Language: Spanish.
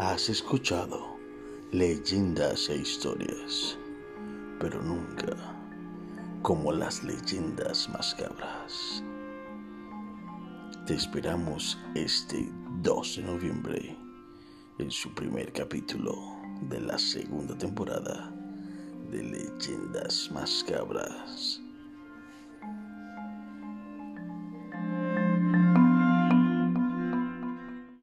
Has escuchado leyendas e historias, pero nunca como las leyendas macabras. Te esperamos este 2 de noviembre en su primer capítulo de la segunda temporada de Leyendas Macabras.